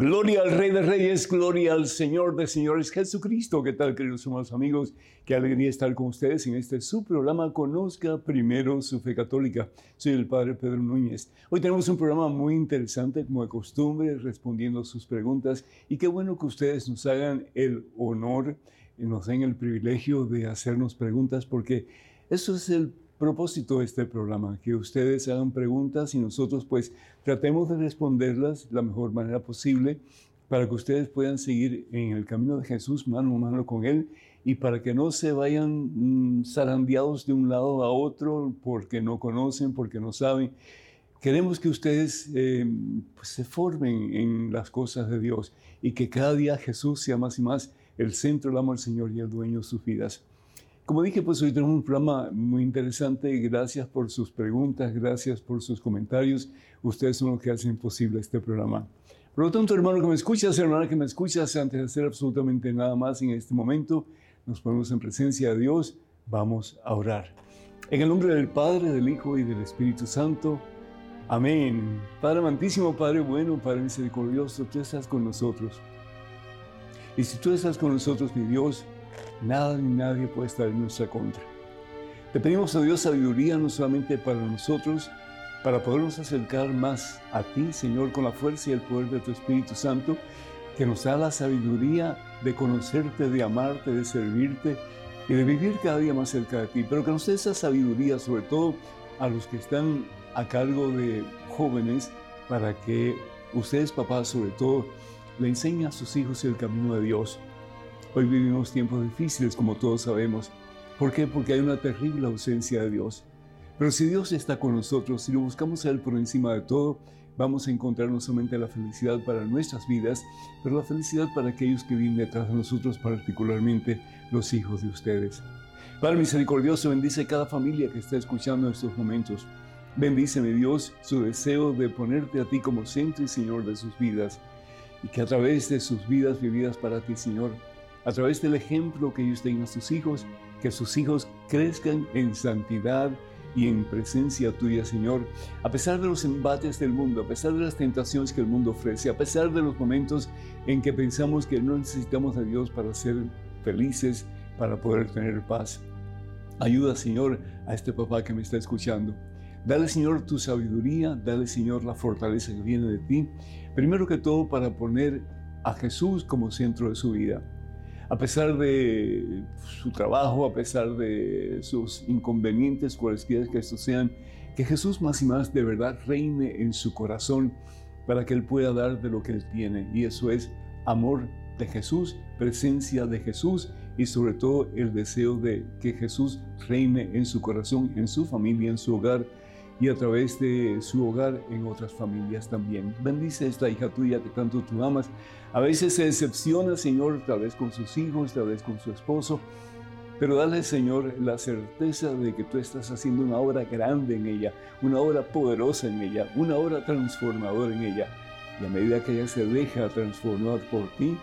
Gloria al Rey de Reyes, gloria al Señor de Señores Jesucristo. ¿Qué tal, queridos hermanos amigos? Qué alegría estar con ustedes en este su programa Conozca Primero su Fe Católica. Soy el Padre Pedro Núñez. Hoy tenemos un programa muy interesante, como de costumbre, respondiendo sus preguntas. Y qué bueno que ustedes nos hagan el honor nos den el privilegio de hacernos preguntas, porque eso es el propósito de este programa, que ustedes hagan preguntas y nosotros pues tratemos de responderlas de la mejor manera posible para que ustedes puedan seguir en el camino de Jesús mano a mano con Él y para que no se vayan mm, zarandeados de un lado a otro porque no conocen, porque no saben. Queremos que ustedes eh, pues, se formen en las cosas de Dios y que cada día Jesús sea más y más el centro del amor del Señor y el dueño de sus vidas. Como dije, pues hoy tenemos un programa muy interesante. Gracias por sus preguntas, gracias por sus comentarios. Ustedes son los que hacen posible este programa. Por lo tanto, hermano que me escuchas, hermana que me escuchas, antes de hacer absolutamente nada más en este momento, nos ponemos en presencia de Dios. Vamos a orar. En el nombre del Padre, del Hijo y del Espíritu Santo. Amén. Padre amantísimo, Padre bueno, Padre misericordioso, tú estás con nosotros. Y si tú estás con nosotros, mi Dios, Nada ni nadie puede estar en nuestra contra. Te pedimos a Dios sabiduría no solamente para nosotros, para podernos acercar más a ti, Señor, con la fuerza y el poder de tu Espíritu Santo, que nos da la sabiduría de conocerte, de amarte, de servirte y de vivir cada día más cerca de ti. Pero que nos dé esa sabiduría, sobre todo a los que están a cargo de jóvenes, para que ustedes, papás, sobre todo, le enseñen a sus hijos el camino de Dios Hoy vivimos tiempos difíciles, como todos sabemos. ¿Por qué? Porque hay una terrible ausencia de Dios. Pero si Dios está con nosotros, si lo buscamos a Él por encima de todo, vamos a encontrar no solamente la felicidad para nuestras vidas, pero la felicidad para aquellos que viven detrás de nosotros, particularmente los hijos de ustedes. Padre misericordioso, bendice cada familia que está escuchando en estos momentos. Bendice, mi Dios, su deseo de ponerte a ti como centro y Señor de sus vidas, y que a través de sus vidas vividas para ti, Señor, a través del ejemplo que ellos tengan a sus hijos, que sus hijos crezcan en santidad y en presencia tuya, Señor, a pesar de los embates del mundo, a pesar de las tentaciones que el mundo ofrece, a pesar de los momentos en que pensamos que no necesitamos a Dios para ser felices, para poder tener paz. Ayuda, Señor, a este papá que me está escuchando. Dale, Señor, tu sabiduría, dale, Señor, la fortaleza que viene de ti. Primero que todo, para poner a Jesús como centro de su vida a pesar de su trabajo, a pesar de sus inconvenientes, cualesquiera que estos sean, que Jesús más y más de verdad reine en su corazón para que Él pueda dar de lo que Él tiene. Y eso es amor de Jesús, presencia de Jesús y sobre todo el deseo de que Jesús reine en su corazón, en su familia, en su hogar y a través de su hogar en otras familias también. Bendice a esta hija tuya que tanto tú amas. A veces se decepciona, Señor, tal vez con sus hijos, tal vez con su esposo, pero dale, Señor, la certeza de que tú estás haciendo una obra grande en ella, una obra poderosa en ella, una obra transformadora en ella. Y a medida que ella se deja transformar por ti,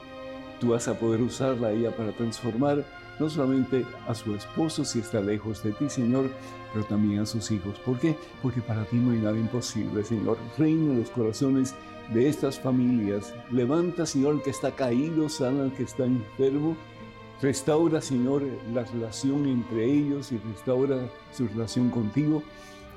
tú vas a poder usarla ella para transformar no solamente a su esposo si está lejos de ti, Señor, pero también a sus hijos. ¿Por qué? Porque para ti no hay nada imposible, Señor. Reina en los corazones de estas familias. Levanta, Señor, el que está caído, sana al que está enfermo. Restaura, Señor, la relación entre ellos y restaura su relación contigo.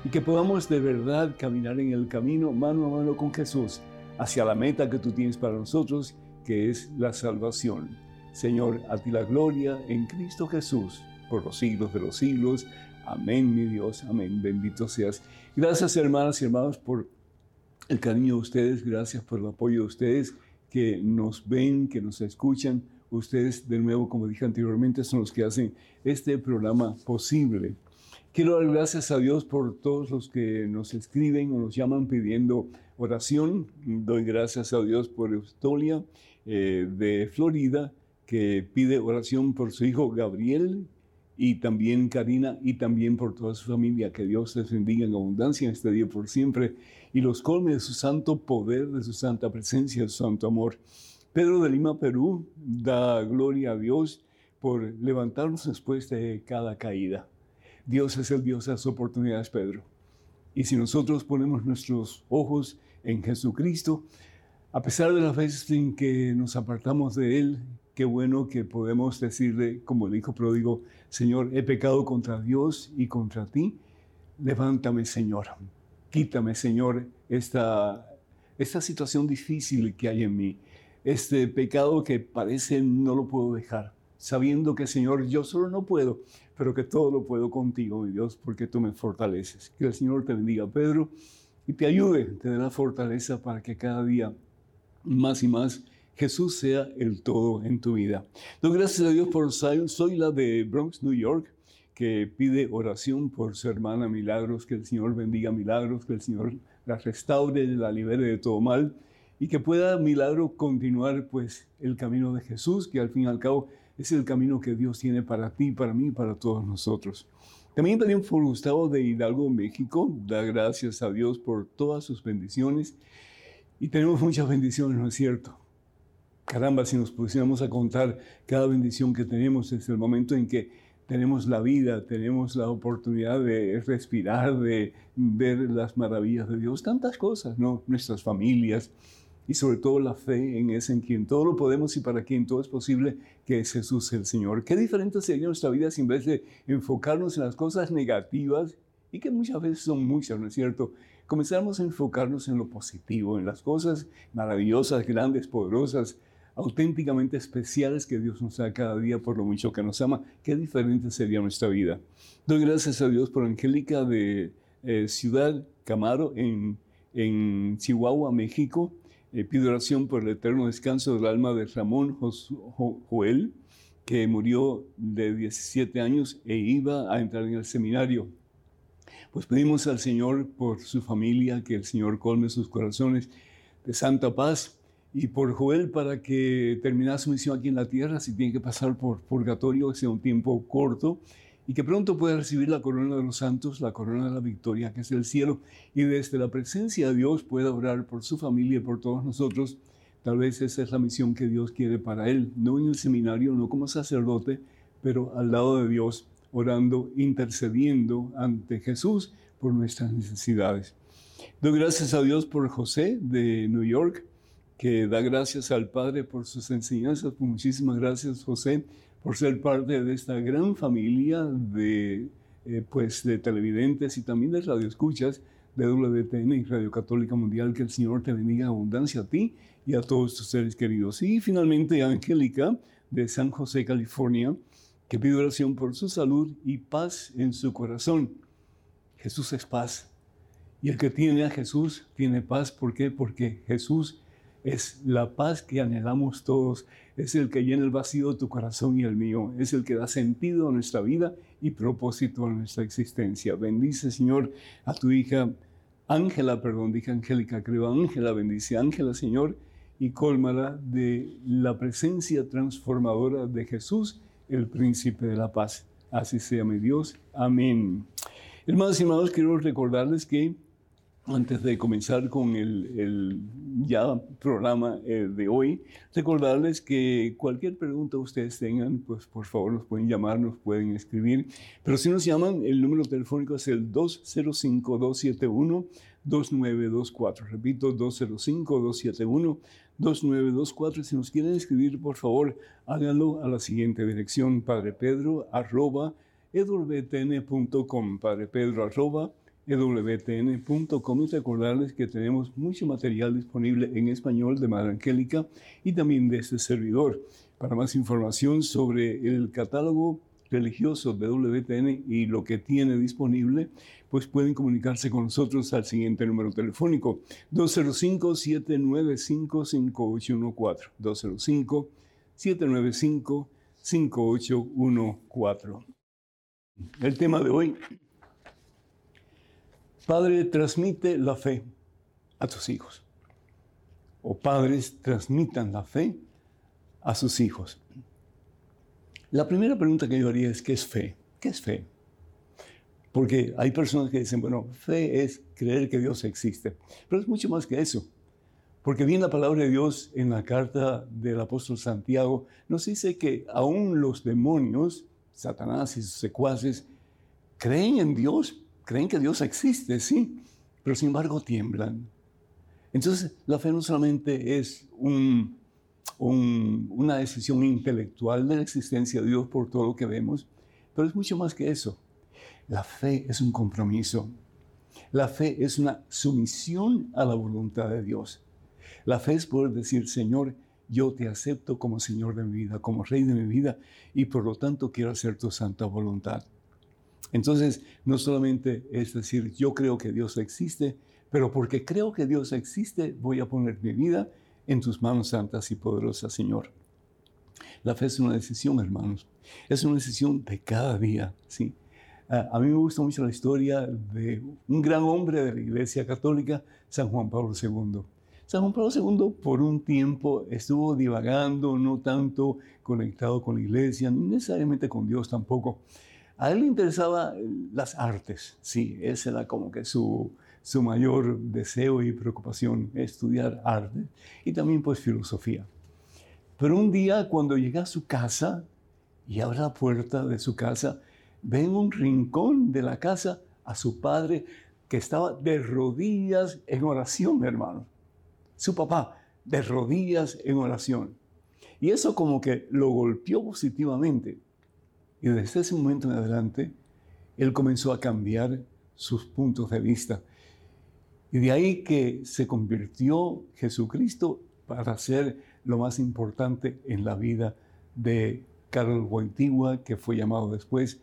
Y que podamos de verdad caminar en el camino mano a mano con Jesús hacia la meta que tú tienes para nosotros, que es la salvación. Señor, a ti la gloria en Cristo Jesús por los siglos de los siglos. Amén, mi Dios, amén, bendito seas. Gracias, hermanas y hermanos, por el cariño de ustedes, gracias por el apoyo de ustedes que nos ven, que nos escuchan. Ustedes, de nuevo, como dije anteriormente, son los que hacen este programa posible. Quiero dar gracias a Dios por todos los que nos escriben o nos llaman pidiendo oración. Doy gracias a Dios por Eustolia eh, de Florida, que pide oración por su hijo Gabriel y también Karina y también por toda su familia. Que Dios les bendiga en abundancia en este día por siempre y los colme de su santo poder, de su santa presencia, de su santo amor. Pedro de Lima, Perú, da gloria a Dios por levantarnos después de cada caída. Dios es el Dios de las oportunidades, Pedro. Y si nosotros ponemos nuestros ojos en Jesucristo, A pesar de las veces en que nos apartamos de Él, qué bueno que podemos decirle, como el hijo pródigo, Señor, he pecado contra Dios y contra ti. Levántame, Señor. Quítame, Señor, esta, esta situación difícil que hay en mí. Este pecado que parece no lo puedo dejar. Sabiendo que, Señor, yo solo no puedo, pero que todo lo puedo contigo, mi Dios, porque tú me fortaleces. Que el Señor te bendiga, Pedro, y te ayude, te dé la fortaleza para que cada día más y más Jesús sea el todo en tu vida. Doy gracias a Dios por Zion. Soy la de Bronx, New York, que pide oración por su hermana Milagros, que el Señor bendiga Milagros, que el Señor la restaure, la libere de todo mal y que pueda Milagro continuar pues el camino de Jesús, que al fin y al cabo es el camino que Dios tiene para ti, para mí, para todos nosotros. También pedimos por Gustavo de Hidalgo, México. Da gracias a Dios por todas sus bendiciones. Y tenemos muchas bendiciones, ¿no es cierto? Caramba, si nos pusiéramos a contar cada bendición que tenemos desde el momento en que tenemos la vida, tenemos la oportunidad de respirar, de ver las maravillas de Dios, tantas cosas, ¿no? Nuestras familias, y sobre todo la fe en ese en quien todo lo podemos y para quien todo es posible, que es Jesús el Señor. Qué diferente sería nuestra vida si en vez de enfocarnos en las cosas negativas, y que muchas veces son muchas, ¿no es cierto? Comenzamos a enfocarnos en lo positivo, en las cosas maravillosas, grandes, poderosas, auténticamente especiales que Dios nos da cada día por lo mucho que nos ama. Qué diferente sería nuestra vida. Doy gracias a Dios por Angélica de eh, Ciudad Camaro en, en Chihuahua, México eh, pido oración por el eterno descanso del alma de Ramón Joel, que murió de 17 años e iba a entrar en el seminario. Pues pedimos al Señor por su familia, que el Señor colme sus corazones de santa paz, y por Joel para que termine su misión aquí en la tierra, si tiene que pasar por purgatorio, sea un tiempo corto, y que pronto pueda recibir la corona de los santos, la corona de la victoria, que es el cielo, y desde la presencia de Dios pueda orar por su familia y por todos nosotros. Tal vez esa es la misión que Dios quiere para él, no en el seminario, no como sacerdote, pero al lado de Dios, orando, intercediendo ante Jesús por nuestras necesidades. Doy gracias a Dios por José de New York, que da gracias al Padre por sus enseñanzas. Muchísimas gracias, José, por ser parte de esta gran familia de, eh, pues, de televidentes y también de radioescuchas de WTN y Radio Católica Mundial. Que el Señor te bendiga abundancia a ti y a todos tus seres queridos. Y finalmente, Angélica de San José, California, que pide oración por su salud y paz en su corazón. Jesús es paz. Y el que tiene a Jesús tiene paz. ¿Por qué? Porque Jesús es la paz que anhelamos todos, es el que llena el vacío de tu corazón y el mío, es el que da sentido a nuestra vida y propósito a nuestra existencia. Bendice, Señor, a tu hija Ángela, perdón, dije Angélica, creo, Ángela, bendice Ángela, Señor, y cólmala de la presencia transformadora de Jesús, el príncipe de la paz. Así sea mi Dios. Amén. Hermanos y hermanos, quiero recordarles que antes de comenzar con el, ya programa eh, de hoy, recordarles que cualquier pregunta ustedes tengan, pues por favor nos pueden llamar, nos pueden escribir. Pero si nos llaman, el número telefónico es el 205-271-2924. Repito, 205-271-2924. Si nos quieren escribir, por favor, háganlo a la siguiente dirección, padrepedro arroba Padre Pedro arroba ewtn.com y recordarles que tenemos mucho material disponible en español de Madre Angélica y también de este servidor. Para más información sobre el catálogo religioso de WTN y lo que tiene disponible, pues pueden comunicarse con nosotros al siguiente número telefónico 205-795-5814. 205-795-5814. El tema de hoy Padre, transmite la fe a tus hijos. O padres transmitan la fe a sus hijos. La primera pregunta que yo haría es, ¿qué es fe? ¿Qué es fe? Porque hay personas que dicen, bueno, fe es creer que Dios existe. Pero es mucho más que eso. Porque bien la palabra de Dios en la carta del apóstol Santiago nos dice que aún los demonios, Satanás y sus secuaces, creen en Dios, creen que Dios existe, sí, pero sin embargo tiemblan. Entonces, la fe no solamente es una decisión intelectual de la existencia de Dios por todo lo que vemos, pero es mucho más que eso. La fe es un compromiso. La fe es una sumisión a la voluntad de Dios. La fe es poder decir, Señor, yo te acepto como Señor de mi vida, como Rey de mi vida, y por lo tanto quiero hacer tu santa voluntad. Entonces, no solamente es decir, yo creo que Dios existe, pero porque creo que Dios existe, voy a poner mi vida en tus manos santas y poderosas, Señor. La fe es una decisión, hermanos. Es una decisión de cada día, ¿sí? A mí me gusta mucho la historia de un gran hombre de la Iglesia Católica, San Juan Pablo II. San Juan Pablo II por un tiempo estuvo divagando, no tanto conectado con la Iglesia, no necesariamente con Dios tampoco. A él le interesaba las artes, sí, ese era como que su, su mayor deseo y preocupación, estudiar arte y también pues filosofía. Pero un día cuando llega a su casa y abre la puerta de su casa, ve en un rincón de la casa a su padre que estaba de rodillas en oración, hermano. Su papá de rodillas en oración. Y eso como que lo golpeó positivamente. Y desde ese momento en adelante, él comenzó a cambiar sus puntos de vista y de ahí que se convirtió Jesucristo para ser lo más importante en la vida de Carlos Wojtyła, que fue llamado después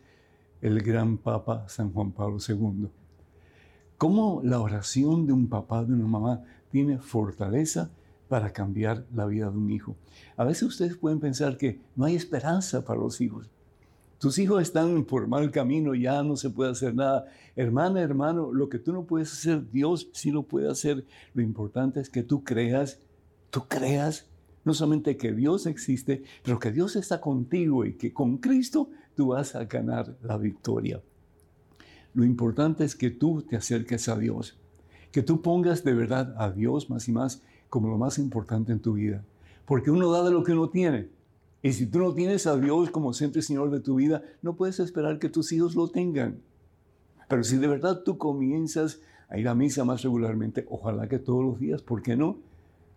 el gran Papa San Juan Pablo II. ¿Cómo la oración de un papá, de una mamá, tiene fortaleza para cambiar la vida de un hijo? A veces ustedes pueden pensar que no hay esperanza para los hijos. Tus hijos están por mal camino, ya no se puede hacer nada. Hermana, hermano, lo que tú no puedes hacer, Dios sí lo puede hacer. Lo importante es que tú creas, tú creas no solamente que Dios existe, pero que Dios está contigo y que con Cristo tú vas a ganar la victoria. Lo importante es que tú te acerques a Dios, que tú pongas de verdad a Dios más y más como lo más importante en tu vida, porque uno da de lo que uno tiene. Y si tú no tienes a Dios como y Señor de tu vida, no puedes esperar que tus hijos lo tengan. Pero si de verdad tú comienzas a ir a misa más regularmente, ojalá que todos los días, ¿por qué no?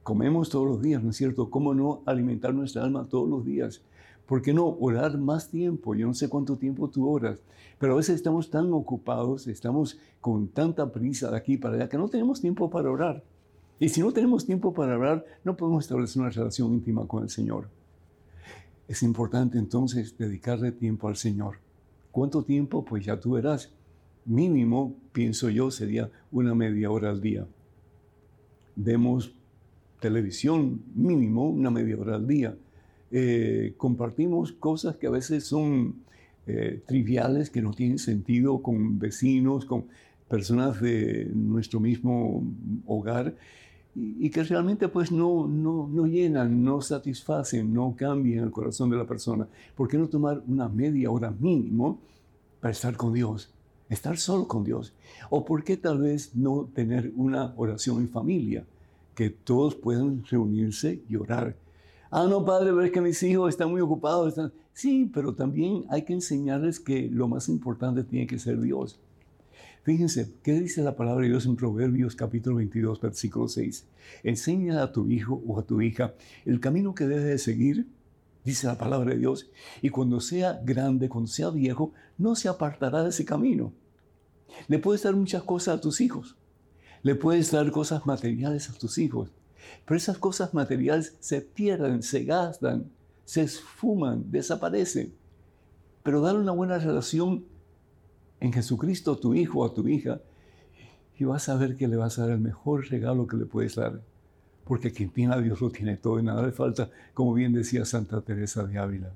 Comemos todos los días, ¿no es cierto? ¿Cómo no alimentar nuestra alma todos los días? ¿Por qué no orar más tiempo? Yo no sé cuánto tiempo tú oras, pero a veces estamos tan ocupados, estamos con tanta prisa de aquí para allá, que no tenemos tiempo para orar. Y si no tenemos tiempo para orar, no podemos establecer una relación íntima con el Señor. Es importante entonces dedicarle tiempo al Señor. ¿Cuánto tiempo? Pues ya tú verás. Mínimo, pienso yo, sería una media hora al día. Vemos televisión, mínimo una media hora al día. Eh, compartimos cosas que a veces son eh, triviales, que no tienen sentido con vecinos, con personas de nuestro mismo hogar y, que realmente pues no, no, no, llenan, no satisfacen, no cambian el corazón de la persona. ¿Por qué no tomar una media hora mínimo para estar con Dios? Estar solo con Dios. ¿O por qué tal vez no tener una oración en familia? Que todos puedan reunirse y orar. Ah, no, padre, ves que mis hijos están muy ocupados. Están... Sí, pero también hay que enseñarles que lo más importante tiene que ser Dios. Fíjense, ¿qué dice la palabra de Dios en Proverbios capítulo 22, versículo 6? Enseña a tu hijo o a tu hija el camino que debe de seguir, dice la palabra de Dios, y cuando sea grande, cuando sea viejo, no se apartará de ese camino. Le puedes dar muchas cosas a tus hijos, le puedes dar cosas materiales a tus hijos, pero esas cosas materiales se pierden, se gastan, se esfuman, desaparecen. Pero dar una buena relación en Jesucristo, tu hijo o tu hija, y vas a ver que le vas a dar el mejor regalo que le puedes dar. Porque quien tiene a Dios lo tiene todo y nada le falta, como bien decía Santa Teresa de Ávila.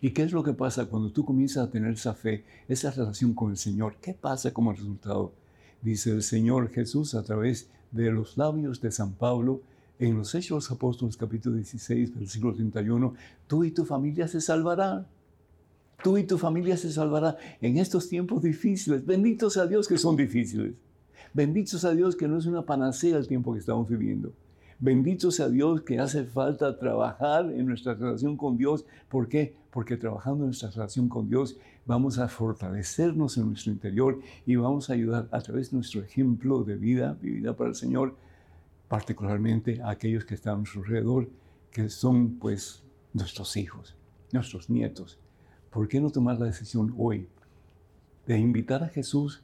¿Y qué es lo que pasa cuando tú comienzas a tener esa fe, esa relación con el Señor? ¿Qué pasa como resultado? Dice el Señor Jesús a través de los labios de San Pablo en los Hechos de los Apóstoles capítulo 16, versículo 31, tú y tu familia se salvarán tú y tu familia se salvará en estos tiempos difíciles. Benditos a Dios que son difíciles. Benditos a Dios que no es una panacea el tiempo que estamos viviendo. Benditos a Dios que hace falta trabajar en nuestra relación con Dios. ¿Por qué? Porque trabajando en nuestra relación con Dios vamos a fortalecernos en nuestro interior y vamos a ayudar a través de nuestro ejemplo de vida, vivida para el Señor, particularmente a aquellos que están a nuestro alrededor, que son pues nuestros hijos, nuestros nietos. ¿Por qué no tomar la decisión hoy de invitar a Jesús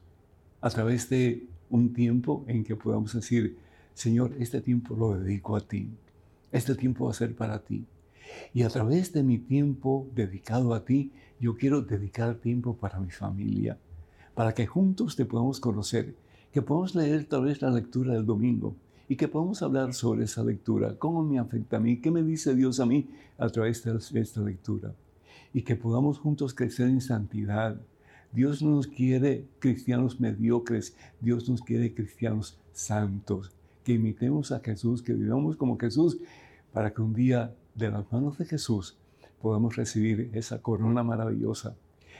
a través de un tiempo en que podamos decir, Señor, este tiempo lo dedico a ti, este tiempo va a ser para ti. Y a través de mi tiempo dedicado a ti, yo quiero dedicar tiempo para mi familia, para que juntos te podamos conocer, que podamos leer tal vez la lectura del domingo y que podamos hablar sobre esa lectura, cómo me afecta a mí, qué me dice Dios a mí a través de esta lectura. Y que podamos juntos crecer en santidad. Dios no nos quiere cristianos mediocres, Dios nos quiere cristianos santos, que imitemos a Jesús, que vivamos como Jesús, para que un día de las manos de Jesús podamos recibir esa corona maravillosa,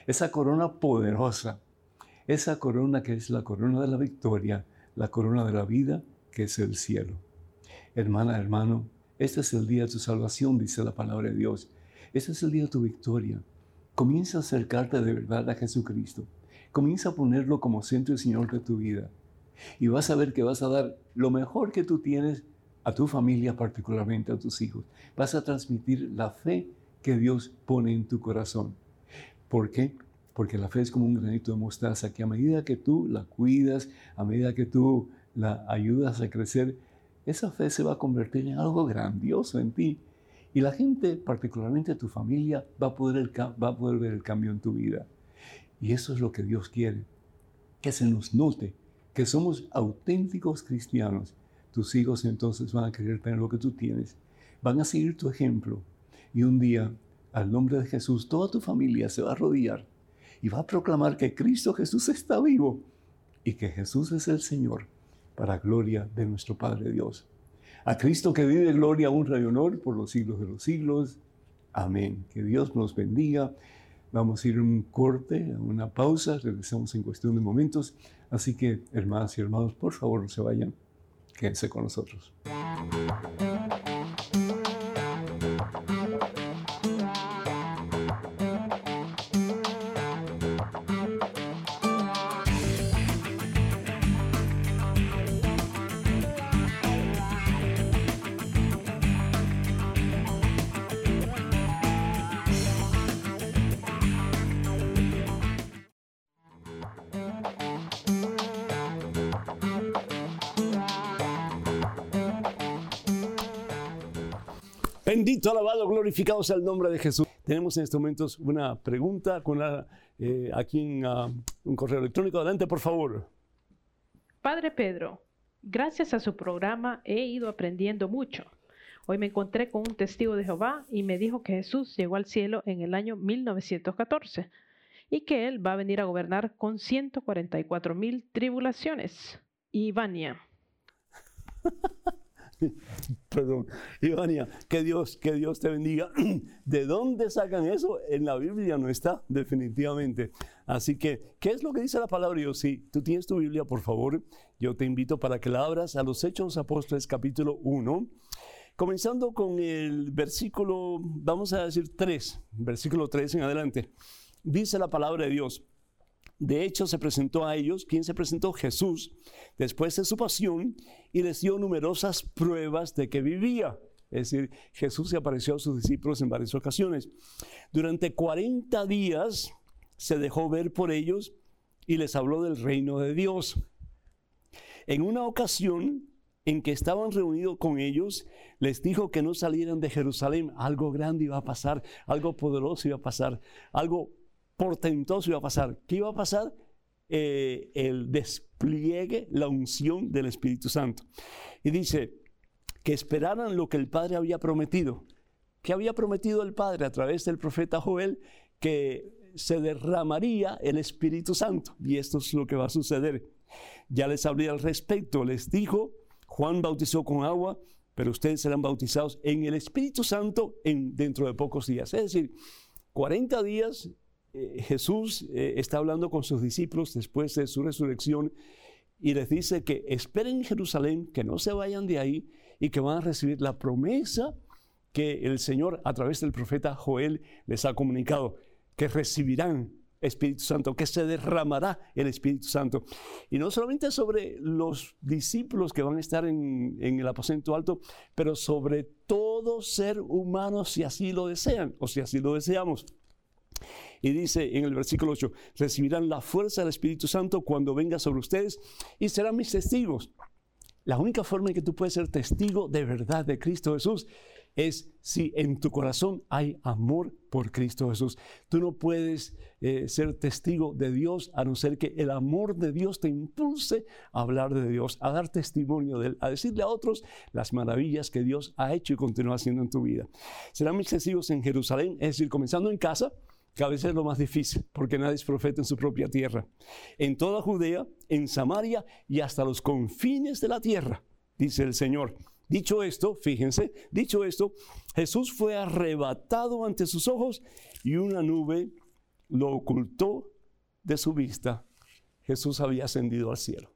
esa corona poderosa, esa corona que es la corona de la victoria, la corona de la vida, que es el cielo. Hermana, hermano, este es el día de tu salvación, dice la palabra de Dios. Este es el día de tu victoria. Comienza a acercarte de verdad a Jesucristo. Comienza a ponerlo como centro y Señor de tu vida. Y vas a ver que vas a dar lo mejor que tú tienes a tu familia, particularmente a tus hijos. Vas a transmitir la fe que Dios pone en tu corazón. ¿Por qué? Porque la fe es como un granito de mostaza que a medida que tú la cuidas, a medida que tú la ayudas a crecer, esa fe se va a convertir en algo grandioso en ti. Y la gente, particularmente tu familia, va a poder, va a poder ver el cambio en tu vida. Y eso es lo que Dios quiere, que se nos note que somos auténticos cristianos tus hijos entonces van a querer tener lo que tú tienes. Van a seguir tu ejemplo. Y un día, al nombre de Jesús, toda tu familia se va a arrodillar y va a proclamar que Cristo Jesús está vivo y que Jesús es el Señor para gloria de nuestro Padre Dios. A Cristo que vive gloria, honra y honor por los siglos de los siglos. Amén. Que Dios nos bendiga. Vamos a ir a un corte, a una pausa. Regresamos en cuestión de momentos. Así que, hermanas y hermanos, por favor, no se vayan. Quédense con nosotros. Glorificado sea el nombre de Jesús. Tenemos en estos momentos una pregunta con la, eh, aquí en uh, un correo electrónico. Adelante, por favor. Padre Pedro, gracias a su programa he ido aprendiendo mucho. Hoy me encontré con un testigo de Jehová y me dijo que Jesús llegó al cielo en el año 1914 y que Él va a venir a gobernar con 144 mil tribulaciones. Ivania. Perdón, Ivania, que Dios, que Dios te bendiga. ¿De dónde sacan eso? En la Biblia no está, definitivamente. Así que, ¿qué es lo que dice la palabra? Yo, si tú tienes tu Biblia, por favor, yo te invito para que la abras a los Hechos Apóstoles capítulo 1, comenzando con el versículo, vamos a decir 3, versículo 3 en adelante. Dice la palabra de Dios. De hecho, se presentó a ellos, ¿quién se presentó? Jesús, después de su pasión, y les dio numerosas pruebas de que vivía. Es decir, Jesús se apareció a sus discípulos en varias ocasiones. Durante 40 días se dejó ver por ellos y les habló del reino de Dios. En una ocasión en que estaban reunidos con ellos, les dijo que no salieran de Jerusalén. Algo grande iba a pasar, algo poderoso iba a pasar, algo portentoso iba a pasar. ¿Qué iba a pasar? Eh, el despliegue, la unción del Espíritu Santo. Y dice que esperaran lo que el Padre había prometido. ¿Qué había prometido el Padre a través del profeta Joel? Que se derramaría el Espíritu Santo. Y esto es lo que va a suceder. Ya les hablé al respecto. Les dijo, Juan bautizó con agua, pero ustedes serán bautizados en el Espíritu Santo en, dentro de pocos días. Es decir, 40 días eh, Jesús eh, está hablando con sus discípulos después de su resurrección y les dice que esperen en Jerusalén, que no se vayan de ahí y que van a recibir la promesa que el Señor a través del profeta Joel les ha comunicado, que recibirán Espíritu Santo, que se derramará el Espíritu Santo. Y no solamente sobre los discípulos que van a estar en, el aposento alto, pero sobre todo ser humano si así lo desean o si así lo deseamos. Y dice en el versículo 8, recibirán la fuerza del Espíritu Santo cuando venga sobre ustedes y serán mis testigos. La única forma en que tú puedes ser testigo de verdad de Cristo Jesús es si en tu corazón hay amor por Cristo Jesús. Tú no puedes eh, ser testigo de Dios a no ser que el amor de Dios te impulse a hablar de Dios, a dar testimonio de Él, a decirle a otros las maravillas que Dios ha hecho y continúa haciendo en tu vida. Serán mis testigos en Jerusalén, es decir, comenzando en casa, que a veces es lo más difícil, porque nadie es profeta en su propia tierra. En toda Judea, en Samaria y hasta los confines de la tierra, dice el Señor. Dicho esto, fíjense, dicho esto, Jesús fue arrebatado ante sus ojos y una nube lo ocultó de su vista. Jesús había ascendido al cielo.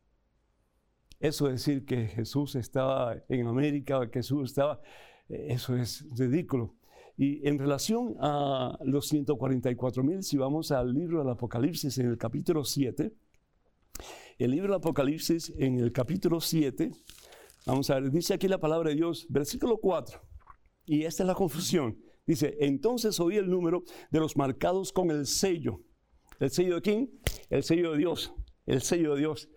Eso es decir que Jesús estaba en América, que Jesús estaba, eh, eso es ridículo. Y en relación a los 144 mil, si vamos al libro del Apocalipsis en el capítulo 7, el libro del Apocalipsis en el capítulo 7, vamos a ver, dice aquí la palabra de Dios, versículo 4, y esta es la confusión. Dice, entonces oí el número de los marcados con el sello. ¿El sello de quién? El sello de Dios. El sello de Dios.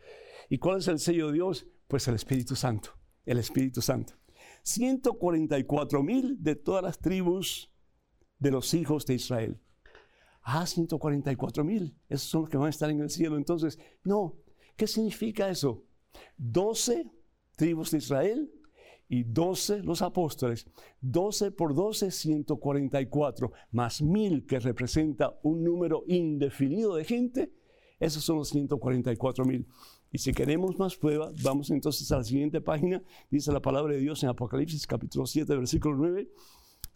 ¿Y cuál es el sello de Dios? Pues el Espíritu Santo. El Espíritu Santo. 144 mil de todas las tribus de los hijos de Israel. Ah, 144 mil, esos son los que van a estar en el cielo. Entonces, no, ¿qué significa eso? 12 tribus de Israel y 12 los apóstoles. 12 por 12, 144, más mil que representa un número indefinido de gente. Esos son los 144 mil. Y si queremos más pruebas, vamos entonces a la siguiente página. Dice la palabra de Dios en Apocalipsis capítulo 7, versículo 9.